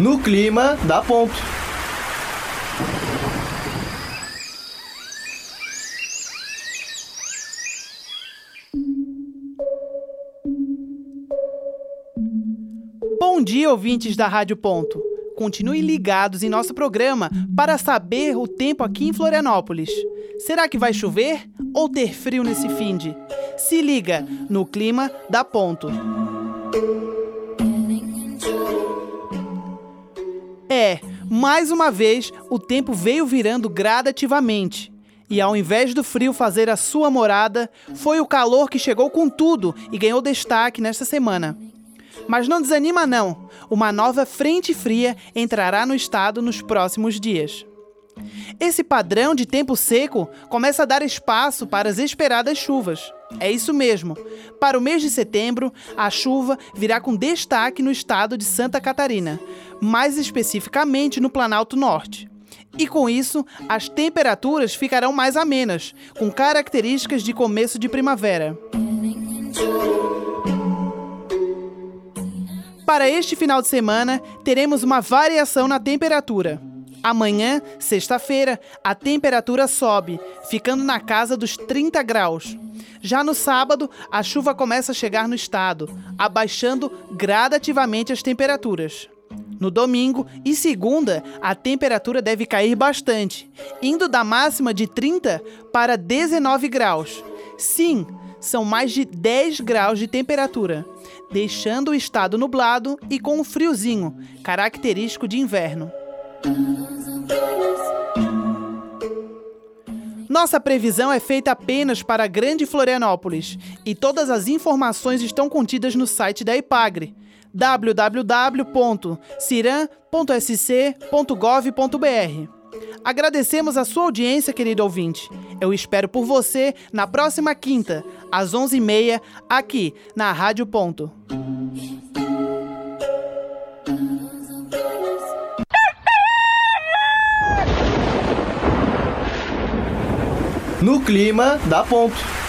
No clima da ponto. Bom dia, ouvintes da Rádio Ponto. Continue ligados em nosso programa para saber o tempo aqui em Florianópolis. Será que vai chover ou ter frio nesse finde? Se liga no clima da Ponto. É, mais uma vez o tempo veio virando gradativamente. E ao invés do frio fazer a sua morada, foi o calor que chegou com tudo e ganhou destaque nesta semana. Mas não desanima não, uma nova frente fria entrará no estado nos próximos dias. Esse padrão de tempo seco começa a dar espaço para as esperadas chuvas. É isso mesmo. Para o mês de setembro, a chuva virá com destaque no estado de Santa Catarina, mais especificamente no Planalto Norte. E com isso, as temperaturas ficarão mais amenas, com características de começo de primavera. Para este final de semana, teremos uma variação na temperatura. Amanhã, sexta-feira, a temperatura sobe, ficando na casa dos 30 graus. Já no sábado, a chuva começa a chegar no estado, abaixando gradativamente as temperaturas. No domingo e segunda, a temperatura deve cair bastante, indo da máxima de 30 para 19 graus. Sim, são mais de 10 graus de temperatura, deixando o estado nublado e com um friozinho, característico de inverno. Nossa previsão é feita apenas para a Grande Florianópolis e todas as informações estão contidas no site da Ipagre www.ciran.sc.gov.br. Agradecemos a sua audiência, querido ouvinte. Eu espero por você na próxima quinta, às 11h30, aqui na Rádio Ponto. No clima da ponto.